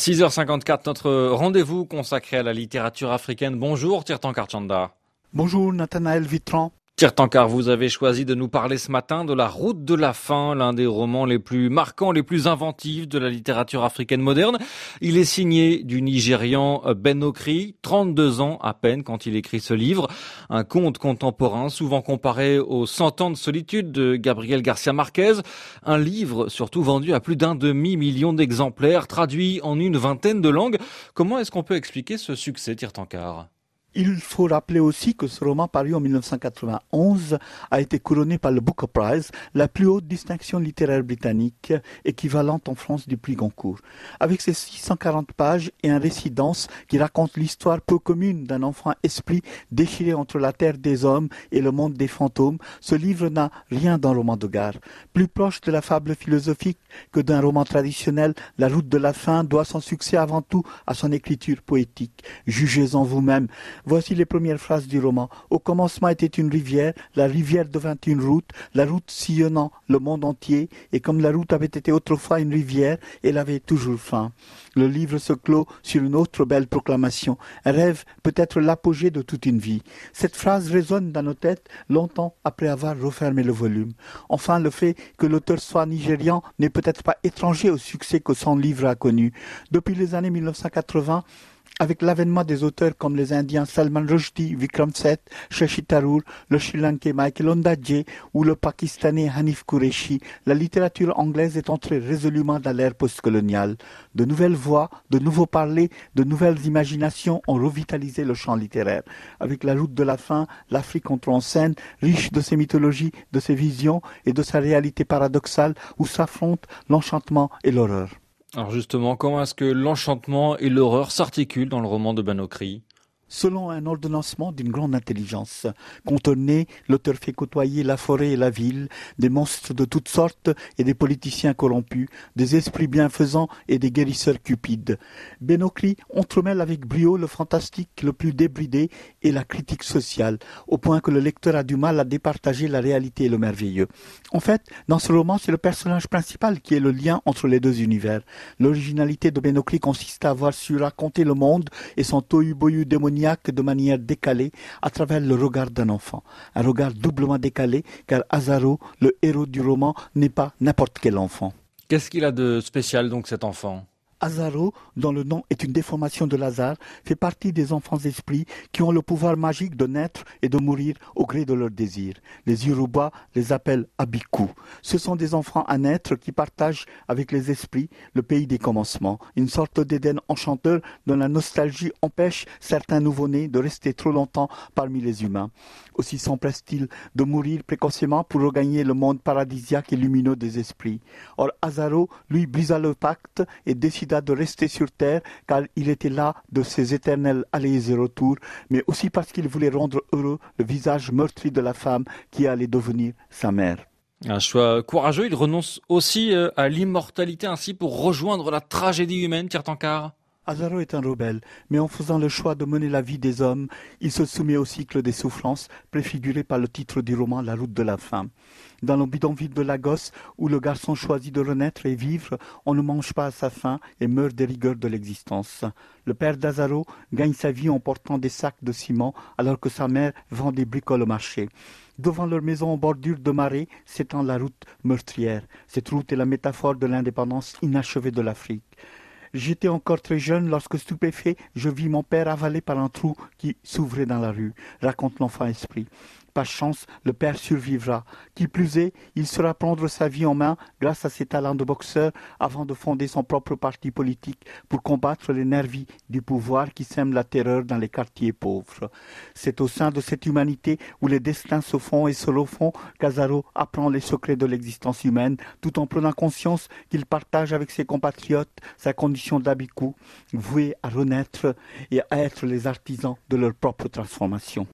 6h54, notre rendez-vous consacré à la littérature africaine. Bonjour Tirtan Karchanda. Bonjour Nathanaël Vitran. Tirtankar, vous avez choisi de nous parler ce matin de La Route de la Faim, l'un des romans les plus marquants, les plus inventifs de la littérature africaine moderne. Il est signé du Nigérian Ben Okri, 32 ans à peine quand il écrit ce livre. Un conte contemporain, souvent comparé aux Cent ans de solitude de Gabriel Garcia Marquez. Un livre surtout vendu à plus d'un demi-million d'exemplaires, traduit en une vingtaine de langues. Comment est-ce qu'on peut expliquer ce succès, Tirtankar il faut rappeler aussi que ce roman paru en 1991 a été couronné par le Booker Prize, la plus haute distinction littéraire britannique, équivalente en France du prix Goncourt. Avec ses 640 pages et un récit dense qui raconte l'histoire peu commune d'un enfant esprit déchiré entre la terre des hommes et le monde des fantômes, ce livre n'a rien d'un roman de gare. Plus proche de la fable philosophique que d'un roman traditionnel, La route de la fin doit son succès avant tout à son écriture poétique. Jugez-en vous-même. Voici les premières phrases du roman. Au commencement était une rivière, la rivière devint une route, la route sillonnant le monde entier, et comme la route avait été autrefois une rivière, elle avait toujours faim. Le livre se clôt sur une autre belle proclamation. Un rêve peut être l'apogée de toute une vie. Cette phrase résonne dans nos têtes longtemps après avoir refermé le volume. Enfin, le fait que l'auteur soit nigérian n'est peut-être pas étranger au succès que son livre a connu. Depuis les années 1980, avec l'avènement des auteurs comme les Indiens Salman Rushdie, Vikram Seth, Shashi Tharoor, le Sri Lankais Michael Ondaatje ou le Pakistanais Hanif Qureshi, la littérature anglaise est entrée résolument dans l'ère postcoloniale. De nouvelles voix, de nouveaux parlers, de nouvelles imaginations ont revitalisé le champ littéraire. Avec la route de la fin, l'Afrique entre en scène, riche de ses mythologies, de ses visions et de sa réalité paradoxale où s'affrontent l'enchantement et l'horreur. Alors justement, comment est-ce que l'enchantement et l'horreur s'articulent dans le roman de Banokri? Selon un ordonnancement d'une grande intelligence. Contourné, l'auteur fait côtoyer la forêt et la ville, des monstres de toutes sortes et des politiciens corrompus, des esprits bienfaisants et des guérisseurs cupides. Benokri entremêle avec brio le fantastique le plus débridé et la critique sociale, au point que le lecteur a du mal à départager la réalité et le merveilleux. En fait, dans ce roman, c'est le personnage principal qui est le lien entre les deux univers. L'originalité de Benokri consiste à avoir su raconter le monde et son tohu-bohu démoniaque de manière décalée à travers le regard d'un enfant. Un regard doublement décalé car Azaro, le héros du roman, n'est pas n'importe quel enfant. Qu'est-ce qu'il a de spécial donc cet enfant? Azaro, dont le nom est une déformation de Lazare, fait partie des enfants esprits qui ont le pouvoir magique de naître et de mourir au gré de leurs désirs. Les Yoruba les appellent Abiku. Ce sont des enfants à naître qui partagent avec les esprits le pays des commencements, une sorte d'Éden enchanteur dont la nostalgie empêche certains nouveau-nés de rester trop longtemps parmi les humains. Aussi s'empresse-t-il de mourir précocement pour regagner le monde paradisiaque et lumineux des esprits. Or Azaro, lui, brisa le pacte et décida de rester sur terre car il était là de ses éternels allées et retours, mais aussi parce qu'il voulait rendre heureux le visage meurtri de la femme qui allait devenir sa mère. Un choix courageux, il renonce aussi euh, à l'immortalité ainsi pour rejoindre la tragédie humaine, Tirtankar Azaro est un rebelle, mais en faisant le choix de mener la vie des hommes, il se soumet au cycle des souffrances, préfiguré par le titre du roman La route de la faim. Dans le bidonville de Lagos, où le garçon choisit de renaître et vivre, on ne mange pas à sa faim et meurt des rigueurs de l'existence. Le père d'Azaro gagne sa vie en portant des sacs de ciment, alors que sa mère vend des bricoles au marché. Devant leur maison en bordure de marée s'étend la route meurtrière. Cette route est la métaphore de l'indépendance inachevée de l'Afrique. J'étais encore très jeune lorsque, stupéfait, je vis mon père avalé par un trou qui s'ouvrait dans la rue, raconte l'enfant esprit. Par chance, le père survivra. Qui plus est, il saura prendre sa vie en main grâce à ses talents de boxeur avant de fonder son propre parti politique pour combattre les nervis du pouvoir qui sèment la terreur dans les quartiers pauvres. C'est au sein de cette humanité où les destins se font et se refont qu'Azaro apprend les secrets de l'existence humaine tout en prenant conscience qu'il partage avec ses compatriotes sa condition d'habikou, voué à renaître et à être les artisans de leur propre transformation.